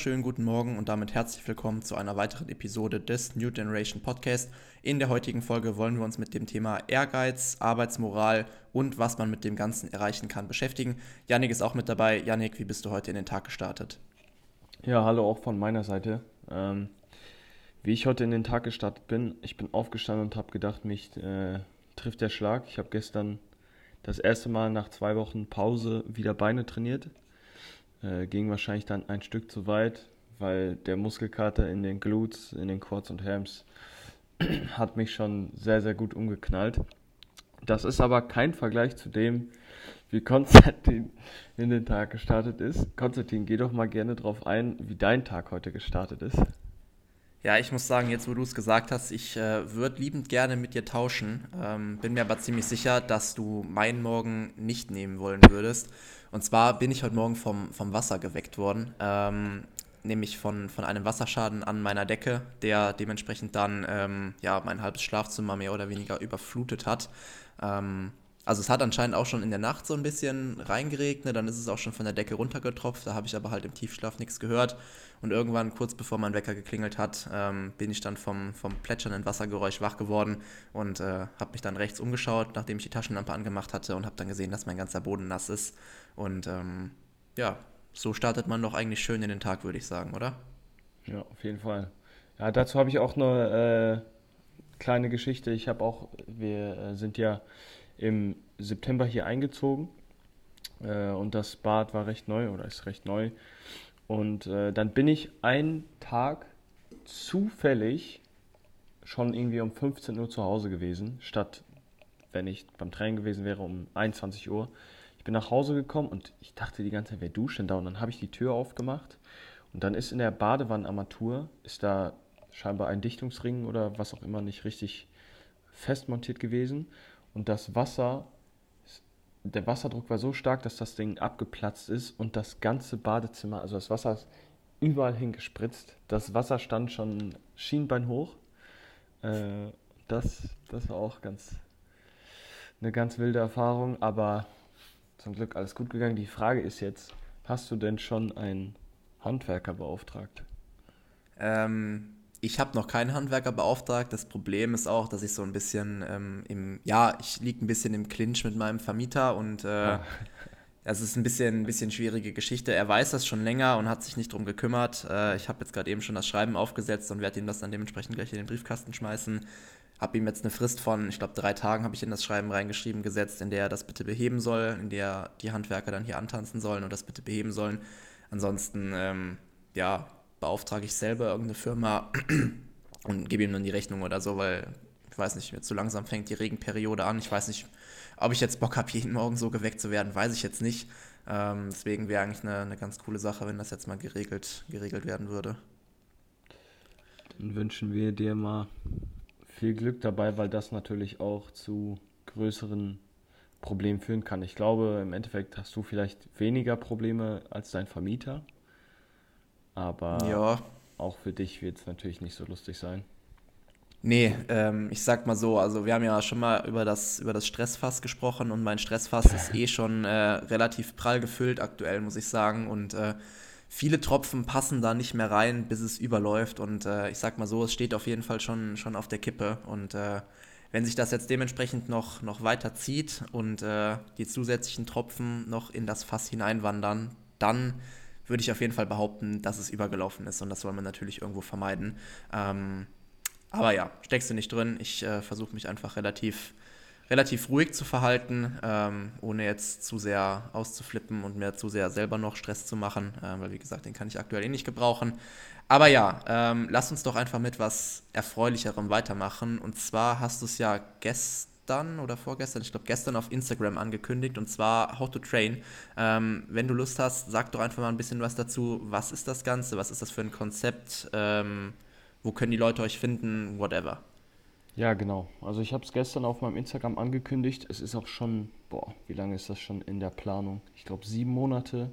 wunderschönen guten Morgen und damit herzlich willkommen zu einer weiteren Episode des New Generation Podcast. In der heutigen Folge wollen wir uns mit dem Thema Ehrgeiz, Arbeitsmoral und was man mit dem Ganzen erreichen kann beschäftigen. Yannick ist auch mit dabei. Yannick, wie bist du heute in den Tag gestartet? Ja, hallo auch von meiner Seite. Ähm, wie ich heute in den Tag gestartet bin, ich bin aufgestanden und habe gedacht, mich äh, trifft der Schlag. Ich habe gestern das erste Mal nach zwei Wochen Pause wieder Beine trainiert äh, ging wahrscheinlich dann ein Stück zu weit, weil der Muskelkater in den Glutes, in den Quads und Hams hat mich schon sehr, sehr gut umgeknallt. Das ist aber kein Vergleich zu dem, wie Konstantin in den Tag gestartet ist. Konstantin, geh doch mal gerne drauf ein, wie dein Tag heute gestartet ist. Ja, ich muss sagen, jetzt wo du es gesagt hast, ich äh, würde liebend gerne mit dir tauschen. Ähm, bin mir aber ziemlich sicher, dass du meinen Morgen nicht nehmen wollen würdest. Und zwar bin ich heute Morgen vom, vom Wasser geweckt worden. Ähm, nämlich von, von einem Wasserschaden an meiner Decke, der dementsprechend dann ähm, ja, mein halbes Schlafzimmer mehr oder weniger überflutet hat. Ähm, also es hat anscheinend auch schon in der Nacht so ein bisschen reingeregnet, dann ist es auch schon von der Decke runtergetropft, da habe ich aber halt im Tiefschlaf nichts gehört. Und irgendwann, kurz bevor mein Wecker geklingelt hat, ähm, bin ich dann vom, vom plätschernden Wassergeräusch wach geworden und äh, habe mich dann rechts umgeschaut, nachdem ich die Taschenlampe angemacht hatte und habe dann gesehen, dass mein ganzer Boden nass ist. Und ähm, ja, so startet man doch eigentlich schön in den Tag, würde ich sagen, oder? Ja, auf jeden Fall. Ja, dazu habe ich auch eine äh, kleine Geschichte. Ich habe auch, wir äh, sind ja im September hier eingezogen äh, und das Bad war recht neu oder ist recht neu. Und äh, dann bin ich einen Tag zufällig schon irgendwie um 15 Uhr zu Hause gewesen, statt wenn ich beim Training gewesen wäre um 21 Uhr. Ich bin nach Hause gekommen und ich dachte die ganze Zeit, wer duscht denn da? Und dann habe ich die Tür aufgemacht und dann ist in der Badewannenarmatur, ist da scheinbar ein Dichtungsring oder was auch immer nicht richtig festmontiert gewesen und das Wasser, der Wasserdruck war so stark, dass das Ding abgeplatzt ist und das ganze Badezimmer, also das Wasser ist überall hingespritzt. Das Wasser stand schon Schienbein hoch. Äh, das, das war auch ganz eine ganz wilde Erfahrung, aber zum Glück alles gut gegangen. Die Frage ist jetzt, hast du denn schon einen Handwerker beauftragt? Ähm, ich habe noch keinen Handwerker beauftragt. Das Problem ist auch, dass ich so ein bisschen ähm, im, ja, ich liege ein bisschen im Clinch mit meinem Vermieter und äh, ja. das ist ein bisschen, ein bisschen schwierige Geschichte. Er weiß das schon länger und hat sich nicht drum gekümmert. Äh, ich habe jetzt gerade eben schon das Schreiben aufgesetzt und werde ihm das dann dementsprechend gleich in den Briefkasten schmeißen. Habe ihm jetzt eine Frist von, ich glaube, drei Tagen habe ich in das Schreiben reingeschrieben gesetzt, in der er das bitte beheben soll, in der die Handwerker dann hier antanzen sollen und das bitte beheben sollen. Ansonsten, ähm, ja, beauftrage ich selber irgendeine Firma und gebe ihm dann die Rechnung oder so, weil ich weiß nicht, jetzt so langsam fängt die Regenperiode an. Ich weiß nicht, ob ich jetzt Bock habe, jeden Morgen so geweckt zu werden, weiß ich jetzt nicht. Ähm, deswegen wäre eigentlich eine, eine ganz coole Sache, wenn das jetzt mal geregelt, geregelt werden würde. Dann wünschen wir dir mal viel Glück dabei, weil das natürlich auch zu größeren Problemen führen kann. Ich glaube, im Endeffekt hast du vielleicht weniger Probleme als dein Vermieter. Aber ja. auch für dich wird es natürlich nicht so lustig sein. Nee, ähm, ich sag mal so, also wir haben ja schon mal über das, über das Stressfass gesprochen und mein Stressfass ist eh schon äh, relativ prall gefüllt aktuell, muss ich sagen. Und äh, viele Tropfen passen da nicht mehr rein, bis es überläuft. Und äh, ich sag mal so, es steht auf jeden Fall schon, schon auf der Kippe. Und äh, wenn sich das jetzt dementsprechend noch, noch weiter zieht und äh, die zusätzlichen Tropfen noch in das Fass hineinwandern, dann würde ich auf jeden Fall behaupten, dass es übergelaufen ist und das soll man natürlich irgendwo vermeiden. Ähm, aber ja, steckst du nicht drin. Ich äh, versuche mich einfach relativ, relativ ruhig zu verhalten, ähm, ohne jetzt zu sehr auszuflippen und mir zu sehr selber noch Stress zu machen, äh, weil wie gesagt, den kann ich aktuell eh nicht gebrauchen. Aber ja, ähm, lass uns doch einfach mit was Erfreulicherem weitermachen. Und zwar hast du es ja gestern gestern oder vorgestern, ich glaube gestern auf Instagram angekündigt und zwar How to Train. Ähm, wenn du Lust hast, sag doch einfach mal ein bisschen was dazu. Was ist das Ganze? Was ist das für ein Konzept? Ähm, wo können die Leute euch finden? Whatever. Ja, genau. Also ich habe es gestern auf meinem Instagram angekündigt. Es ist auch schon, boah, wie lange ist das schon in der Planung? Ich glaube sieben Monate,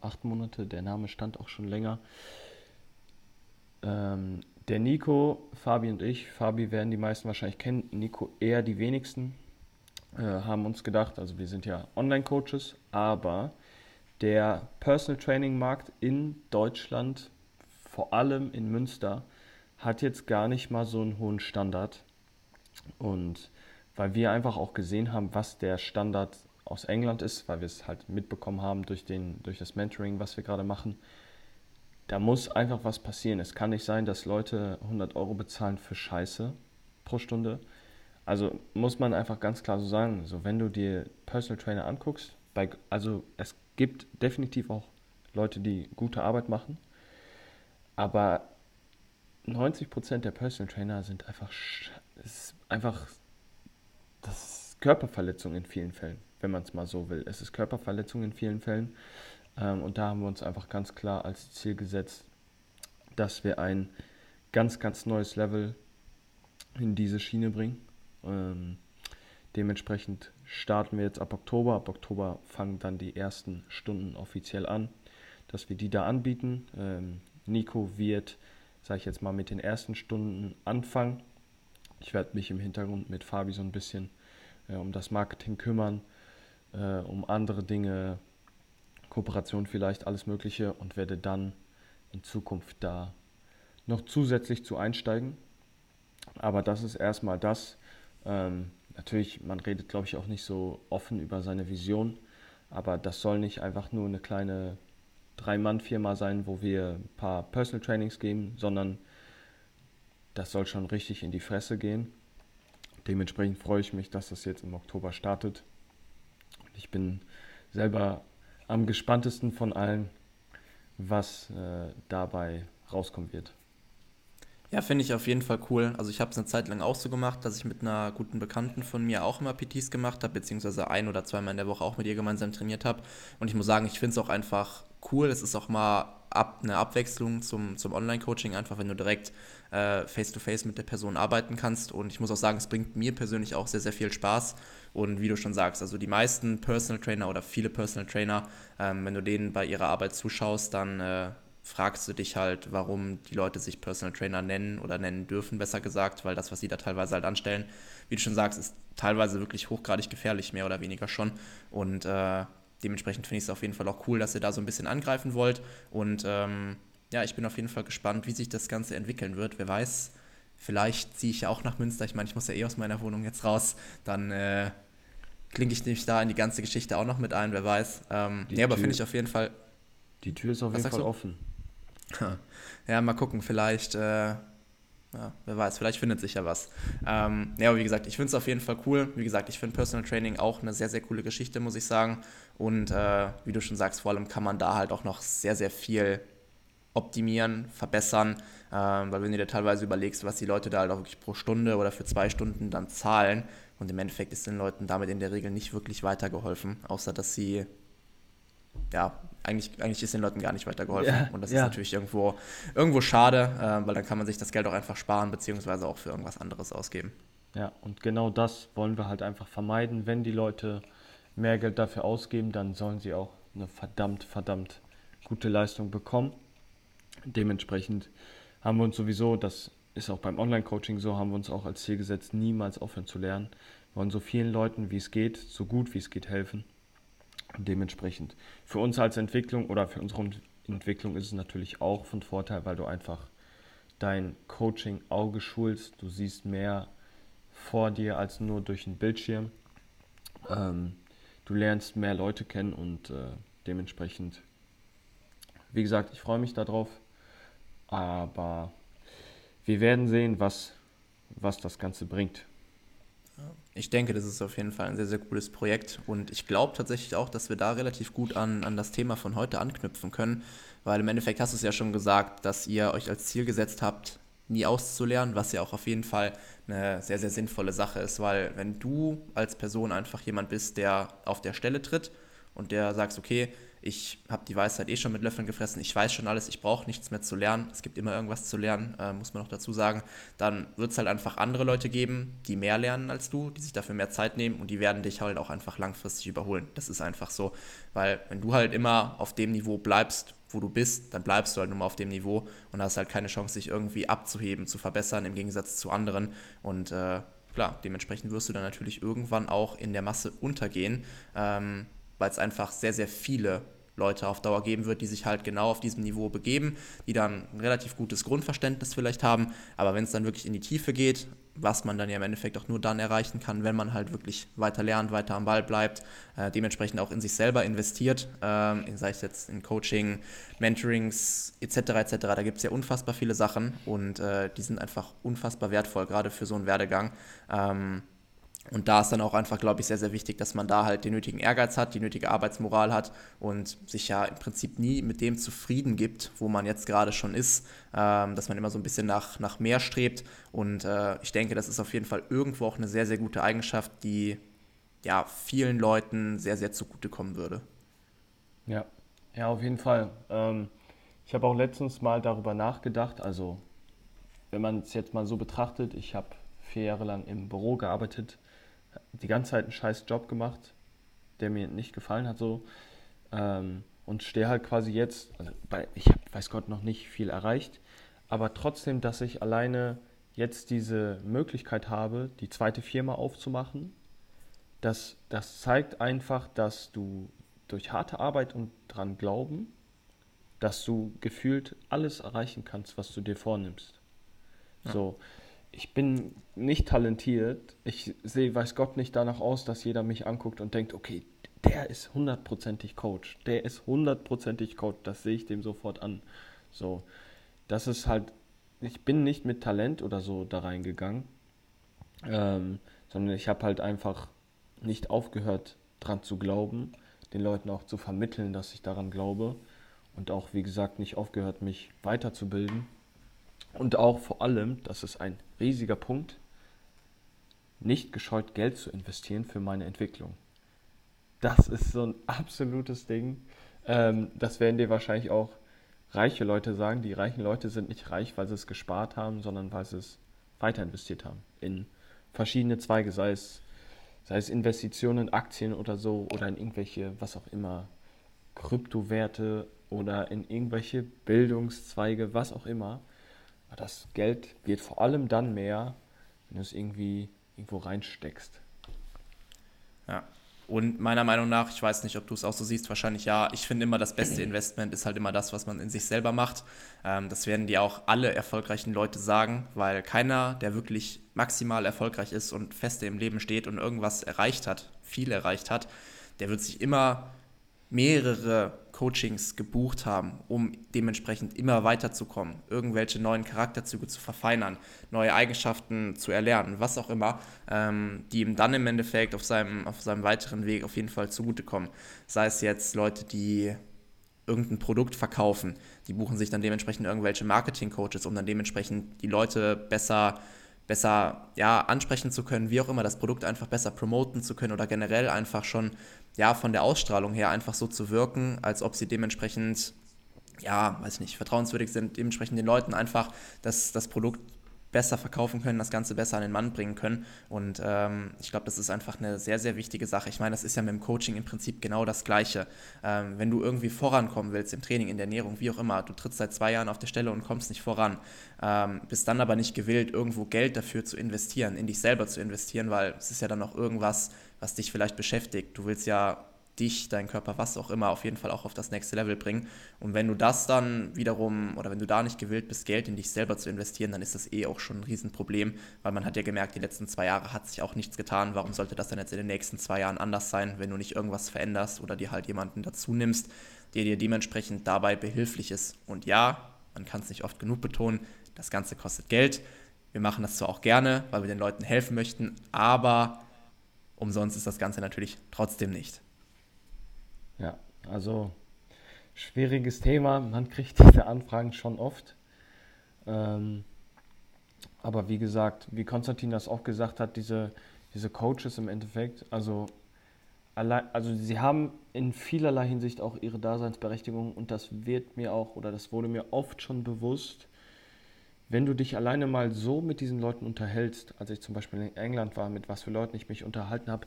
acht Monate. Der Name stand auch schon länger. Ähm, der Nico, Fabi und ich, Fabi werden die meisten wahrscheinlich kennen, Nico eher die wenigsten, äh, haben uns gedacht, also wir sind ja Online-Coaches, aber der Personal Training Markt in Deutschland, vor allem in Münster, hat jetzt gar nicht mal so einen hohen Standard. Und weil wir einfach auch gesehen haben, was der Standard aus England ist, weil wir es halt mitbekommen haben durch, den, durch das Mentoring, was wir gerade machen, da muss einfach was passieren. Es kann nicht sein, dass Leute 100 Euro bezahlen für Scheiße pro Stunde. Also muss man einfach ganz klar so sagen, so wenn du dir Personal Trainer anguckst, bei, also es gibt definitiv auch Leute, die gute Arbeit machen, aber 90% der Personal Trainer sind einfach, ist einfach das ist Körperverletzung in vielen Fällen, wenn man es mal so will. Es ist Körperverletzung in vielen Fällen. Ähm, und da haben wir uns einfach ganz klar als Ziel gesetzt, dass wir ein ganz, ganz neues Level in diese Schiene bringen. Ähm, dementsprechend starten wir jetzt ab Oktober. Ab Oktober fangen dann die ersten Stunden offiziell an, dass wir die da anbieten. Ähm, Nico wird, sage ich jetzt mal, mit den ersten Stunden anfangen. Ich werde mich im Hintergrund mit Fabi so ein bisschen äh, um das Marketing kümmern, äh, um andere Dinge, Kooperation vielleicht, alles Mögliche und werde dann in Zukunft da noch zusätzlich zu einsteigen. Aber das ist erstmal das. Ähm, natürlich, man redet, glaube ich, auch nicht so offen über seine Vision, aber das soll nicht einfach nur eine kleine Drei-Mann-Firma sein, wo wir ein paar Personal Trainings geben, sondern das soll schon richtig in die Fresse gehen. Dementsprechend freue ich mich, dass das jetzt im Oktober startet. Ich bin selber am gespanntesten von allen, was äh, dabei rauskommen wird. Ja, finde ich auf jeden Fall cool. Also ich habe es eine Zeit lang auch so gemacht, dass ich mit einer guten Bekannten von mir auch immer PTs gemacht habe, beziehungsweise ein oder zweimal in der Woche auch mit ihr gemeinsam trainiert habe. Und ich muss sagen, ich finde es auch einfach cool. Es ist auch mal ab, eine Abwechslung zum, zum Online-Coaching, einfach wenn du direkt äh, face-to-face -face mit der Person arbeiten kannst. Und ich muss auch sagen, es bringt mir persönlich auch sehr, sehr viel Spaß. Und wie du schon sagst, also die meisten Personal Trainer oder viele Personal Trainer, ähm, wenn du denen bei ihrer Arbeit zuschaust, dann äh, fragst du dich halt, warum die Leute sich Personal Trainer nennen oder nennen dürfen, besser gesagt, weil das, was sie da teilweise halt anstellen, wie du schon sagst, ist teilweise wirklich hochgradig gefährlich, mehr oder weniger schon. Und äh, dementsprechend finde ich es auf jeden Fall auch cool, dass ihr da so ein bisschen angreifen wollt. Und ähm, ja, ich bin auf jeden Fall gespannt, wie sich das Ganze entwickeln wird. Wer weiß, vielleicht ziehe ich ja auch nach Münster. Ich meine, ich muss ja eh aus meiner Wohnung jetzt raus. Dann äh, klinke ich mich da in die ganze Geschichte auch noch mit ein, wer weiß. Ähm, nee, aber finde ich auf jeden Fall. Die Tür ist auf jeden Fall du? offen. Ja, mal gucken, vielleicht. Äh, ja, wer weiß, vielleicht findet sich ja was. Ähm, ja, aber wie gesagt, ich finde es auf jeden Fall cool. Wie gesagt, ich finde Personal Training auch eine sehr, sehr coole Geschichte, muss ich sagen. Und äh, wie du schon sagst, vor allem kann man da halt auch noch sehr, sehr viel optimieren, verbessern, äh, weil wenn du dir teilweise überlegst, was die Leute da halt auch wirklich pro Stunde oder für zwei Stunden dann zahlen und im Endeffekt ist den Leuten damit in der Regel nicht wirklich weitergeholfen, außer dass sie ja, eigentlich, eigentlich ist den Leuten gar nicht weitergeholfen. Ja, und das ja. ist natürlich irgendwo, irgendwo schade, äh, weil dann kann man sich das Geld auch einfach sparen, beziehungsweise auch für irgendwas anderes ausgeben. Ja, und genau das wollen wir halt einfach vermeiden. Wenn die Leute mehr Geld dafür ausgeben, dann sollen sie auch eine verdammt, verdammt gute Leistung bekommen. Dementsprechend haben wir uns sowieso, das ist auch beim Online-Coaching so, haben wir uns auch als Ziel gesetzt, niemals aufhören zu lernen. Wir wollen so vielen Leuten, wie es geht, so gut wie es geht helfen. Dementsprechend für uns als Entwicklung oder für unsere Entwicklung ist es natürlich auch von Vorteil, weil du einfach dein Coaching-Auge schulst. Du siehst mehr vor dir als nur durch einen Bildschirm. Ähm, du lernst mehr Leute kennen und äh, dementsprechend, wie gesagt, ich freue mich darauf. Aber wir werden sehen, was, was das Ganze bringt. Ich denke, das ist auf jeden Fall ein sehr, sehr cooles Projekt und ich glaube tatsächlich auch, dass wir da relativ gut an, an das Thema von heute anknüpfen können, weil im Endeffekt hast du es ja schon gesagt, dass ihr euch als Ziel gesetzt habt, nie auszulernen, was ja auch auf jeden Fall eine sehr, sehr sinnvolle Sache ist, weil wenn du als Person einfach jemand bist, der auf der Stelle tritt und der sagst, okay, ich habe die Weisheit eh schon mit Löffeln gefressen, ich weiß schon alles, ich brauche nichts mehr zu lernen, es gibt immer irgendwas zu lernen, äh, muss man noch dazu sagen, dann wird es halt einfach andere Leute geben, die mehr lernen als du, die sich dafür mehr Zeit nehmen und die werden dich halt auch einfach langfristig überholen. Das ist einfach so, weil wenn du halt immer auf dem Niveau bleibst, wo du bist, dann bleibst du halt nur mal auf dem Niveau und hast halt keine Chance, dich irgendwie abzuheben, zu verbessern im Gegensatz zu anderen und äh, klar, dementsprechend wirst du dann natürlich irgendwann auch in der Masse untergehen, ähm, weil es einfach sehr, sehr viele Leute auf Dauer geben wird, die sich halt genau auf diesem Niveau begeben, die dann ein relativ gutes Grundverständnis vielleicht haben. Aber wenn es dann wirklich in die Tiefe geht, was man dann ja im Endeffekt auch nur dann erreichen kann, wenn man halt wirklich weiter lernt, weiter am Ball bleibt, äh, dementsprechend auch in sich selber investiert, äh, sei es jetzt in Coaching, Mentorings etc. etc. Da gibt es ja unfassbar viele Sachen und äh, die sind einfach unfassbar wertvoll, gerade für so einen Werdegang. Ähm, und da ist dann auch einfach, glaube ich, sehr, sehr wichtig, dass man da halt den nötigen Ehrgeiz hat, die nötige Arbeitsmoral hat und sich ja im Prinzip nie mit dem zufrieden gibt, wo man jetzt gerade schon ist, ähm, dass man immer so ein bisschen nach, nach mehr strebt. Und äh, ich denke, das ist auf jeden Fall irgendwo auch eine sehr, sehr gute Eigenschaft, die ja vielen Leuten sehr, sehr zugutekommen würde. Ja, ja, auf jeden Fall. Ähm, ich habe auch letztens mal darüber nachgedacht, also wenn man es jetzt mal so betrachtet, ich habe vier Jahre lang im Büro gearbeitet, die ganze Zeit einen scheiß Job gemacht, der mir nicht gefallen hat so. Ähm, und stehe halt quasi jetzt, also bei, ich habe, weiß Gott, noch nicht viel erreicht, aber trotzdem, dass ich alleine jetzt diese Möglichkeit habe, die zweite Firma aufzumachen, das, das zeigt einfach, dass du durch harte Arbeit und dran glauben, dass du gefühlt alles erreichen kannst, was du dir vornimmst. Ja. So, ich bin nicht talentiert. Ich sehe, weiß Gott, nicht danach aus, dass jeder mich anguckt und denkt, okay, der ist hundertprozentig Coach. Der ist hundertprozentig Coach. Das sehe ich dem sofort an. So, das ist halt, ich bin nicht mit Talent oder so da reingegangen, ähm, sondern ich habe halt einfach nicht aufgehört, dran zu glauben, den Leuten auch zu vermitteln, dass ich daran glaube und auch, wie gesagt, nicht aufgehört, mich weiterzubilden und auch vor allem, das ist ein riesiger Punkt, nicht gescheut Geld zu investieren für meine Entwicklung. Das ist so ein absolutes Ding. Ähm, das werden dir wahrscheinlich auch reiche Leute sagen. Die reichen Leute sind nicht reich, weil sie es gespart haben, sondern weil sie es weiter investiert haben in verschiedene Zweige, sei es, sei es Investitionen in Aktien oder so oder in irgendwelche, was auch immer, Kryptowerte oder in irgendwelche Bildungszweige, was auch immer das Geld wird vor allem dann mehr, wenn du es irgendwie irgendwo reinsteckst. Ja. Und meiner Meinung nach, ich weiß nicht, ob du es auch so siehst, wahrscheinlich ja, ich finde immer, das beste Investment ist halt immer das, was man in sich selber macht. Ähm, das werden dir auch alle erfolgreichen Leute sagen, weil keiner, der wirklich maximal erfolgreich ist und feste im Leben steht und irgendwas erreicht hat, viel erreicht hat, der wird sich immer mehrere Coachings gebucht haben, um dementsprechend immer weiterzukommen, irgendwelche neuen Charakterzüge zu verfeinern, neue Eigenschaften zu erlernen, was auch immer, ähm, die ihm dann im Endeffekt auf seinem, auf seinem weiteren Weg auf jeden Fall zugutekommen. Sei es jetzt Leute, die irgendein Produkt verkaufen, die buchen sich dann dementsprechend irgendwelche Marketing-Coaches, um dann dementsprechend die Leute besser besser ja, ansprechen zu können, wie auch immer, das Produkt einfach besser promoten zu können oder generell einfach schon ja, von der Ausstrahlung her einfach so zu wirken, als ob sie dementsprechend, ja, weiß ich nicht, vertrauenswürdig sind, dementsprechend den Leuten einfach das, das Produkt besser verkaufen können, das Ganze besser an den Mann bringen können. Und ähm, ich glaube, das ist einfach eine sehr, sehr wichtige Sache. Ich meine, das ist ja mit dem Coaching im Prinzip genau das Gleiche. Ähm, wenn du irgendwie vorankommen willst im Training, in der Ernährung, wie auch immer, du trittst seit zwei Jahren auf der Stelle und kommst nicht voran, ähm, bist dann aber nicht gewillt, irgendwo Geld dafür zu investieren, in dich selber zu investieren, weil es ist ja dann noch irgendwas, was dich vielleicht beschäftigt. Du willst ja dich, deinen Körper, was auch immer, auf jeden Fall auch auf das nächste Level bringen. Und wenn du das dann wiederum, oder wenn du da nicht gewillt bist, Geld in dich selber zu investieren, dann ist das eh auch schon ein Riesenproblem, weil man hat ja gemerkt, die letzten zwei Jahre hat sich auch nichts getan. Warum sollte das dann jetzt in den nächsten zwei Jahren anders sein, wenn du nicht irgendwas veränderst oder dir halt jemanden dazu nimmst, der dir dementsprechend dabei behilflich ist? Und ja, man kann es nicht oft genug betonen, das Ganze kostet Geld. Wir machen das zwar auch gerne, weil wir den Leuten helfen möchten, aber umsonst ist das Ganze natürlich trotzdem nicht. Ja, also schwieriges Thema. Man kriegt diese Anfragen schon oft. Ähm, aber wie gesagt, wie Konstantin das auch gesagt hat, diese, diese Coaches im Endeffekt, also, allein, also sie haben in vielerlei Hinsicht auch ihre Daseinsberechtigung und das wird mir auch oder das wurde mir oft schon bewusst, wenn du dich alleine mal so mit diesen Leuten unterhältst, als ich zum Beispiel in England war, mit was für Leuten ich mich unterhalten habe,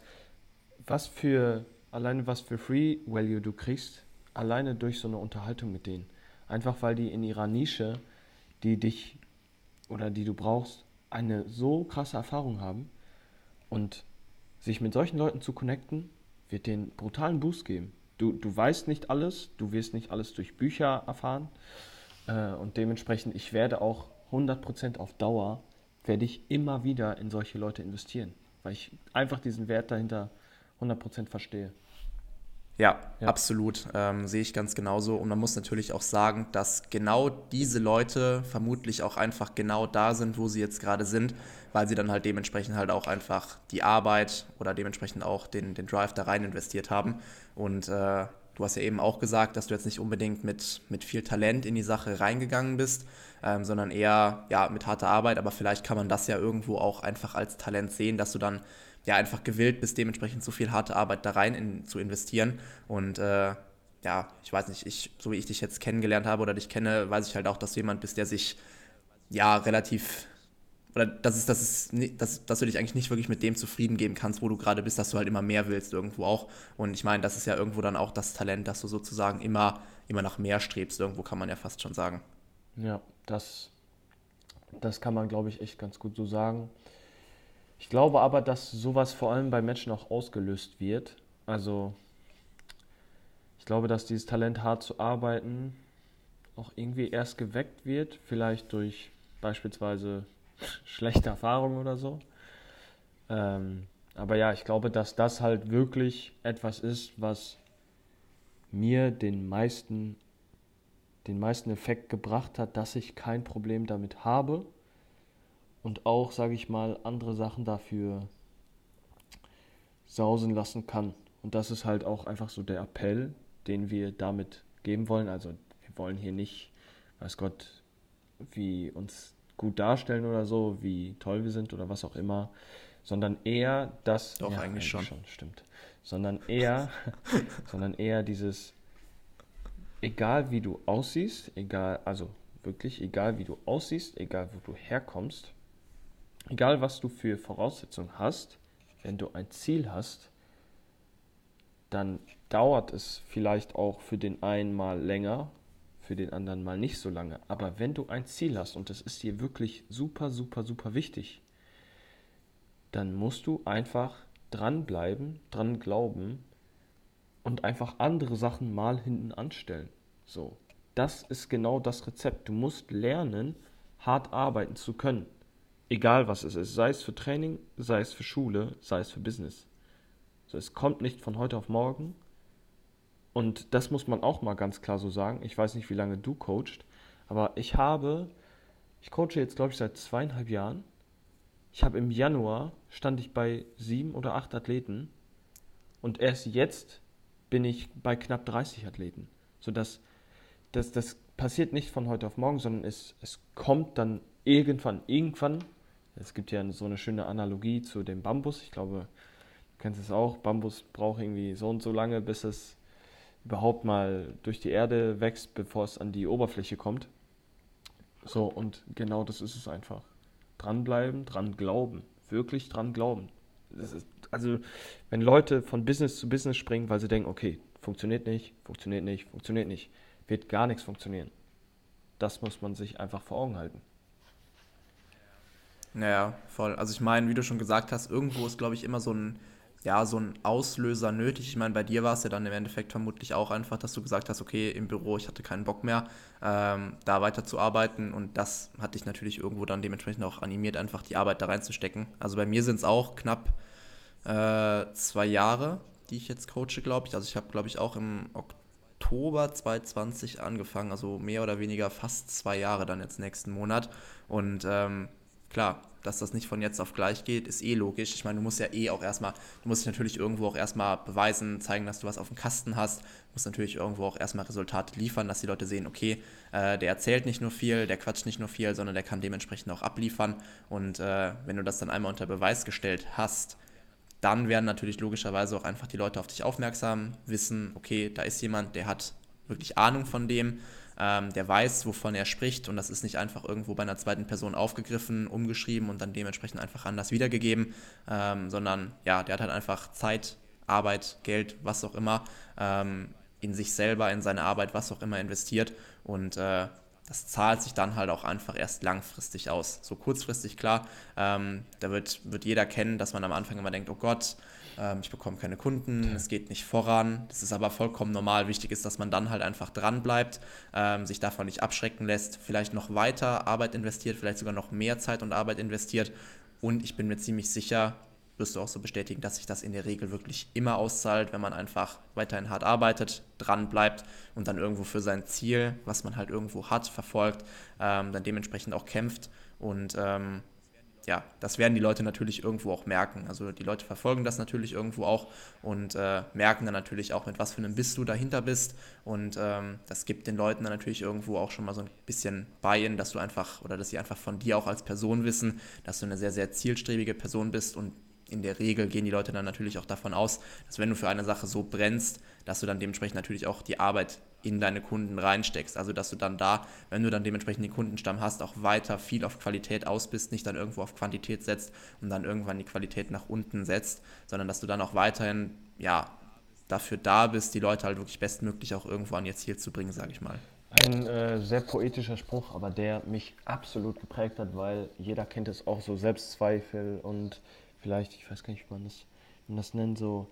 was für alleine was für Free Value du kriegst, alleine durch so eine Unterhaltung mit denen. Einfach weil die in ihrer Nische, die dich oder die du brauchst, eine so krasse Erfahrung haben und sich mit solchen Leuten zu connecten, wird den brutalen Boost geben. Du, du weißt nicht alles, du wirst nicht alles durch Bücher erfahren. Äh, und dementsprechend, ich werde auch 100% auf Dauer, werde ich immer wieder in solche Leute investieren, weil ich einfach diesen Wert dahinter 100% verstehe. Ja, ja. absolut. Ähm, sehe ich ganz genauso. Und man muss natürlich auch sagen, dass genau diese Leute vermutlich auch einfach genau da sind, wo sie jetzt gerade sind, weil sie dann halt dementsprechend halt auch einfach die Arbeit oder dementsprechend auch den, den Drive da rein investiert haben. Und äh, du hast ja eben auch gesagt, dass du jetzt nicht unbedingt mit, mit viel Talent in die Sache reingegangen bist, ähm, sondern eher ja, mit harter Arbeit. Aber vielleicht kann man das ja irgendwo auch einfach als Talent sehen, dass du dann ja einfach gewillt bist, dementsprechend so viel harte Arbeit da rein in, zu investieren. Und äh, ja, ich weiß nicht, ich, so wie ich dich jetzt kennengelernt habe oder dich kenne, weiß ich halt auch, dass du jemand bist, der sich ja relativ oder dass, es, dass, es, dass, dass du dich eigentlich nicht wirklich mit dem zufrieden geben kannst, wo du gerade bist, dass du halt immer mehr willst irgendwo auch. Und ich meine, das ist ja irgendwo dann auch das Talent, dass du sozusagen immer, immer nach mehr strebst. Irgendwo kann man ja fast schon sagen. Ja, das, das kann man, glaube ich, echt ganz gut so sagen. Ich glaube aber, dass sowas vor allem bei Menschen auch ausgelöst wird. Also ich glaube, dass dieses Talent hart zu arbeiten auch irgendwie erst geweckt wird, vielleicht durch beispielsweise schlechte Erfahrungen oder so. Ähm, aber ja, ich glaube, dass das halt wirklich etwas ist, was mir den meisten, den meisten Effekt gebracht hat, dass ich kein Problem damit habe und auch, sage ich mal, andere Sachen dafür sausen lassen kann. Und das ist halt auch einfach so der Appell, den wir damit geben wollen. Also wir wollen hier nicht, weiß Gott, wie uns gut darstellen oder so, wie toll wir sind oder was auch immer, sondern eher das. Doch, ja, eigentlich, eigentlich schon. schon. Stimmt. Sondern eher, sondern eher dieses, egal wie du aussiehst, egal, also wirklich, egal wie du aussiehst, egal wo du herkommst, egal was du für Voraussetzungen hast, wenn du ein Ziel hast, dann dauert es vielleicht auch für den einen mal länger, für den anderen mal nicht so lange. Aber wenn du ein Ziel hast und das ist dir wirklich super, super, super wichtig, dann musst du einfach dranbleiben, dran glauben und einfach andere Sachen mal hinten anstellen. So, das ist genau das Rezept. Du musst lernen, hart arbeiten zu können. Egal was es ist, sei es für Training, sei es für Schule, sei es für Business. So, es kommt nicht von heute auf morgen. Und das muss man auch mal ganz klar so sagen. Ich weiß nicht, wie lange du coachst, aber ich habe, ich coache jetzt, glaube ich, seit zweieinhalb Jahren. Ich habe im Januar stand ich bei sieben oder acht Athleten und erst jetzt bin ich bei knapp 30 Athleten. So dass das, das passiert nicht von heute auf morgen, sondern es, es kommt dann irgendwann, irgendwann es gibt ja so eine schöne Analogie zu dem Bambus. Ich glaube, du kennst es auch. Bambus braucht irgendwie so und so lange, bis es überhaupt mal durch die Erde wächst, bevor es an die Oberfläche kommt. So, und genau das ist es einfach. Dranbleiben, dran glauben. Wirklich dran glauben. Ist, also, wenn Leute von Business zu Business springen, weil sie denken, okay, funktioniert nicht, funktioniert nicht, funktioniert nicht, wird gar nichts funktionieren. Das muss man sich einfach vor Augen halten. Naja, voll. Also ich meine, wie du schon gesagt hast, irgendwo ist, glaube ich, immer so ein, ja, so ein Auslöser nötig. Ich meine, bei dir war es ja dann im Endeffekt vermutlich auch einfach, dass du gesagt hast, okay, im Büro, ich hatte keinen Bock mehr, ähm, da weiterzuarbeiten und das hat dich natürlich irgendwo dann dementsprechend auch animiert, einfach die Arbeit da reinzustecken. Also bei mir sind es auch knapp äh, zwei Jahre, die ich jetzt coache, glaube ich. Also ich habe, glaube ich, auch im Oktober 2020 angefangen, also mehr oder weniger fast zwei Jahre dann jetzt nächsten Monat und ähm, klar, dass das nicht von jetzt auf gleich geht, ist eh logisch. Ich meine, du musst ja eh auch erstmal, du musst dich natürlich irgendwo auch erstmal beweisen, zeigen, dass du was auf dem Kasten hast. Du musst natürlich irgendwo auch erstmal Resultate liefern, dass die Leute sehen, okay, äh, der erzählt nicht nur viel, der quatscht nicht nur viel, sondern der kann dementsprechend auch abliefern. Und äh, wenn du das dann einmal unter Beweis gestellt hast, dann werden natürlich logischerweise auch einfach die Leute auf dich aufmerksam, wissen, okay, da ist jemand, der hat wirklich Ahnung von dem ähm, der weiß, wovon er spricht und das ist nicht einfach irgendwo bei einer zweiten Person aufgegriffen, umgeschrieben und dann dementsprechend einfach anders wiedergegeben, ähm, sondern ja, der hat halt einfach Zeit, Arbeit, Geld, was auch immer, ähm, in sich selber, in seine Arbeit, was auch immer investiert und äh, das zahlt sich dann halt auch einfach erst langfristig aus. So kurzfristig, klar, ähm, da wird, wird jeder kennen, dass man am Anfang immer denkt, oh Gott, ähm, ich bekomme keine Kunden, es geht nicht voran. Das ist aber vollkommen normal. Wichtig ist, dass man dann halt einfach dran bleibt, ähm, sich davon nicht abschrecken lässt, vielleicht noch weiter Arbeit investiert, vielleicht sogar noch mehr Zeit und Arbeit investiert. Und ich bin mir ziemlich sicher, wirst du auch so bestätigen, dass sich das in der Regel wirklich immer auszahlt, wenn man einfach weiterhin hart arbeitet, dran bleibt und dann irgendwo für sein Ziel, was man halt irgendwo hat, verfolgt, ähm, dann dementsprechend auch kämpft. Und ähm, ja, das werden die Leute natürlich irgendwo auch merken. Also die Leute verfolgen das natürlich irgendwo auch und äh, merken dann natürlich auch, mit was für einem Biss du dahinter bist. Und ähm, das gibt den Leuten dann natürlich irgendwo auch schon mal so ein bisschen Buy-in, dass du einfach oder dass sie einfach von dir auch als Person wissen, dass du eine sehr, sehr zielstrebige Person bist und in der Regel gehen die Leute dann natürlich auch davon aus, dass wenn du für eine Sache so brennst, dass du dann dementsprechend natürlich auch die Arbeit in deine Kunden reinsteckst. Also dass du dann da, wenn du dann dementsprechend den Kundenstamm hast, auch weiter viel auf Qualität aus bist, nicht dann irgendwo auf Quantität setzt und dann irgendwann die Qualität nach unten setzt, sondern dass du dann auch weiterhin, ja, dafür da bist, die Leute halt wirklich bestmöglich auch irgendwo an ihr Ziel zu bringen, sage ich mal. Ein äh, sehr poetischer Spruch, aber der mich absolut geprägt hat, weil jeder kennt es auch so Selbstzweifel und vielleicht, ich weiß gar nicht, wie man das, wie man das nennt, so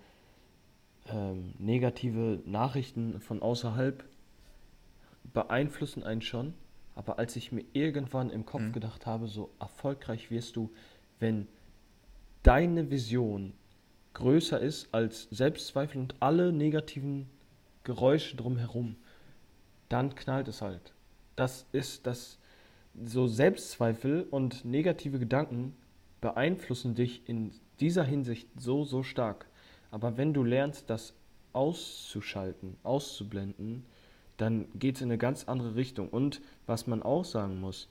ähm, negative Nachrichten von außerhalb beeinflussen einen schon. Aber als ich mir irgendwann im Kopf mhm. gedacht habe, so erfolgreich wirst du, wenn deine Vision größer ist als Selbstzweifel und alle negativen Geräusche drumherum, dann knallt es halt. Das ist das, so Selbstzweifel und negative Gedanken beeinflussen dich in dieser Hinsicht so, so stark. Aber wenn du lernst, das auszuschalten, auszublenden, dann geht es in eine ganz andere Richtung. Und was man auch sagen muss,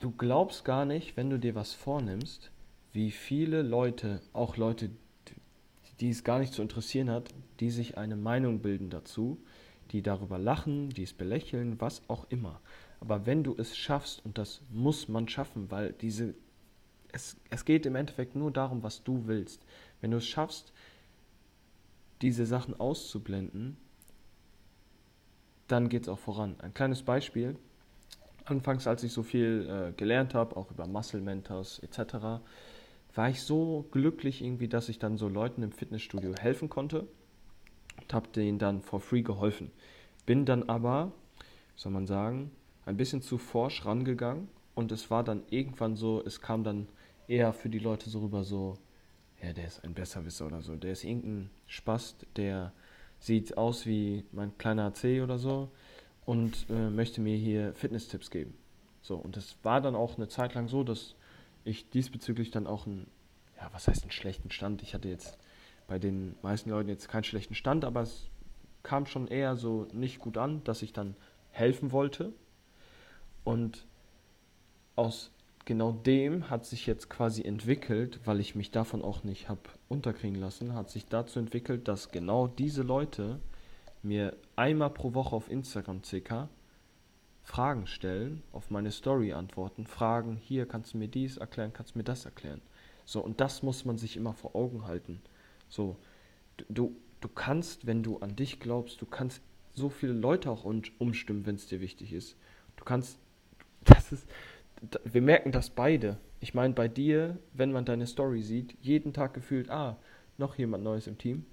du glaubst gar nicht, wenn du dir was vornimmst, wie viele Leute, auch Leute, die es gar nicht zu interessieren hat, die sich eine Meinung bilden dazu, die darüber lachen, die es belächeln, was auch immer. Aber wenn du es schaffst, und das muss man schaffen, weil diese, es, es geht im Endeffekt nur darum, was du willst. Wenn du es schaffst, diese Sachen auszublenden, dann geht es auch voran. Ein kleines Beispiel. Anfangs, als ich so viel äh, gelernt habe, auch über Muscle Mentors etc., war ich so glücklich irgendwie, dass ich dann so Leuten im Fitnessstudio helfen konnte und habe denen dann for free geholfen. Bin dann aber, soll man sagen, ein bisschen zu forsch rangegangen und es war dann irgendwann so, es kam dann eher für die Leute so rüber so, ja, der ist ein Besserwisser oder so. Der ist irgendein Spast, der sieht aus wie mein kleiner C oder so und äh, möchte mir hier Fitness-Tipps geben. So, und es war dann auch eine Zeit lang so, dass ich diesbezüglich dann auch einen, ja, was heißt einen schlechten Stand? Ich hatte jetzt bei den meisten Leuten jetzt keinen schlechten Stand, aber es kam schon eher so nicht gut an, dass ich dann helfen wollte. Und aus genau dem hat sich jetzt quasi entwickelt, weil ich mich davon auch nicht habe unterkriegen lassen, hat sich dazu entwickelt, dass genau diese Leute mir einmal pro Woche auf Instagram circa Fragen stellen, auf meine Story antworten, fragen, hier kannst du mir dies erklären, kannst du mir das erklären. So, und das muss man sich immer vor Augen halten. So, du, du kannst, wenn du an dich glaubst, du kannst so viele Leute auch umstimmen, wenn es dir wichtig ist. Du kannst, das ist, wir merken das beide. Ich meine, bei dir, wenn man deine Story sieht, jeden Tag gefühlt, ah, noch jemand Neues im Team.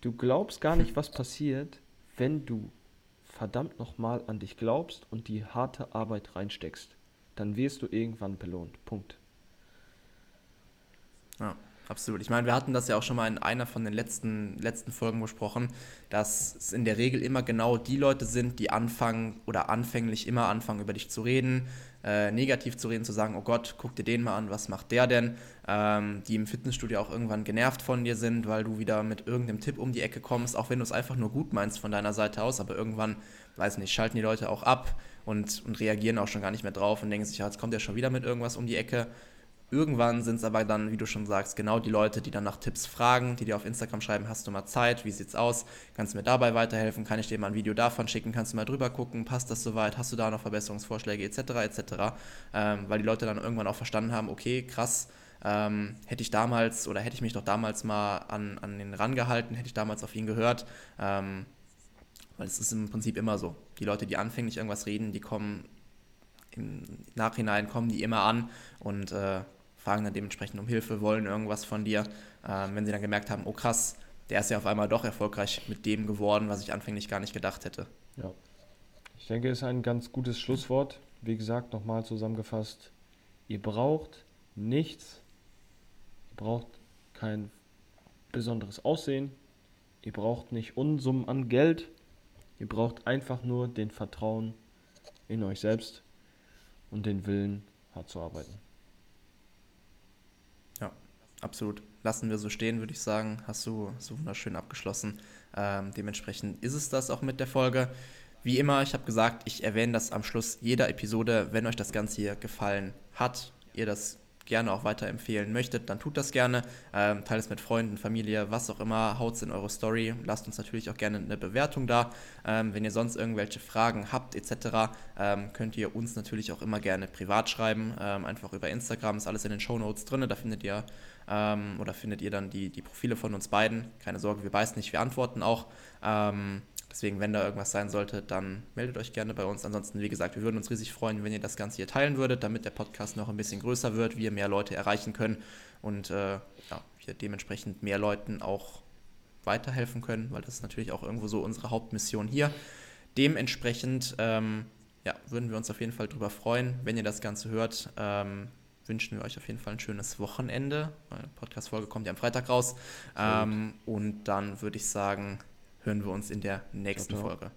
Du glaubst gar nicht, was passiert, wenn du verdammt nochmal an dich glaubst und die harte Arbeit reinsteckst. Dann wirst du irgendwann belohnt. Punkt. Ja. Absolut. Ich meine, wir hatten das ja auch schon mal in einer von den letzten, letzten Folgen besprochen, dass es in der Regel immer genau die Leute sind, die anfangen oder anfänglich immer anfangen, über dich zu reden, äh, negativ zu reden, zu sagen, oh Gott, guck dir den mal an, was macht der denn? Ähm, die im Fitnessstudio auch irgendwann genervt von dir sind, weil du wieder mit irgendeinem Tipp um die Ecke kommst, auch wenn du es einfach nur gut meinst von deiner Seite aus, aber irgendwann, weiß nicht, schalten die Leute auch ab und, und reagieren auch schon gar nicht mehr drauf und denken sich, ja, jetzt kommt er schon wieder mit irgendwas um die Ecke. Irgendwann sind es aber dann, wie du schon sagst, genau die Leute, die dann nach Tipps fragen, die dir auf Instagram schreiben, hast du mal Zeit, wie sieht's aus, kannst du mir dabei weiterhelfen, kann ich dir mal ein Video davon schicken, kannst du mal drüber gucken, passt das soweit, hast du da noch Verbesserungsvorschläge? Etc. etc. Ähm, weil die Leute dann irgendwann auch verstanden haben, okay, krass, ähm, hätte ich damals oder hätte ich mich doch damals mal an, an den rangehalten, hätte ich damals auf ihn gehört, ähm, weil es ist im Prinzip immer so. Die Leute, die anfänglich irgendwas reden, die kommen im Nachhinein kommen die immer an und äh, fragen dann dementsprechend um Hilfe, wollen irgendwas von dir. Ähm, wenn sie dann gemerkt haben, oh krass, der ist ja auf einmal doch erfolgreich mit dem geworden, was ich anfänglich gar nicht gedacht hätte. Ja. Ich denke, ist ein ganz gutes Schlusswort. Wie gesagt, nochmal zusammengefasst, ihr braucht nichts, ihr braucht kein besonderes Aussehen, ihr braucht nicht Unsummen an Geld, ihr braucht einfach nur den Vertrauen in euch selbst und den Willen, hart zu arbeiten. Absolut. Lassen wir so stehen, würde ich sagen. Hast du so wunderschön abgeschlossen. Ähm, dementsprechend ist es das auch mit der Folge. Wie immer, ich habe gesagt, ich erwähne das am Schluss jeder Episode. Wenn euch das Ganze hier gefallen hat, ihr das gerne auch weiterempfehlen möchtet, dann tut das gerne. Ähm, teilt es mit Freunden, Familie, was auch immer. Haut es in eure Story. Lasst uns natürlich auch gerne eine Bewertung da. Ähm, wenn ihr sonst irgendwelche Fragen habt etc., ähm, könnt ihr uns natürlich auch immer gerne privat schreiben. Ähm, einfach über Instagram ist alles in den Show Notes drin. Da findet ihr ähm, oder findet ihr dann die, die Profile von uns beiden. Keine Sorge, wir beißen nicht, wir antworten auch. Deswegen, wenn da irgendwas sein sollte, dann meldet euch gerne bei uns. Ansonsten, wie gesagt, wir würden uns riesig freuen, wenn ihr das Ganze hier teilen würdet, damit der Podcast noch ein bisschen größer wird, wir mehr Leute erreichen können und äh, ja, wir dementsprechend mehr Leuten auch weiterhelfen können, weil das ist natürlich auch irgendwo so unsere Hauptmission hier. Dementsprechend ähm, ja, würden wir uns auf jeden Fall darüber freuen, wenn ihr das Ganze hört. Ähm, wünschen wir euch auf jeden Fall ein schönes Wochenende. Die Podcast-Folge kommt ja am Freitag raus. Ähm, und dann würde ich sagen, hören wir uns in der nächsten Folge.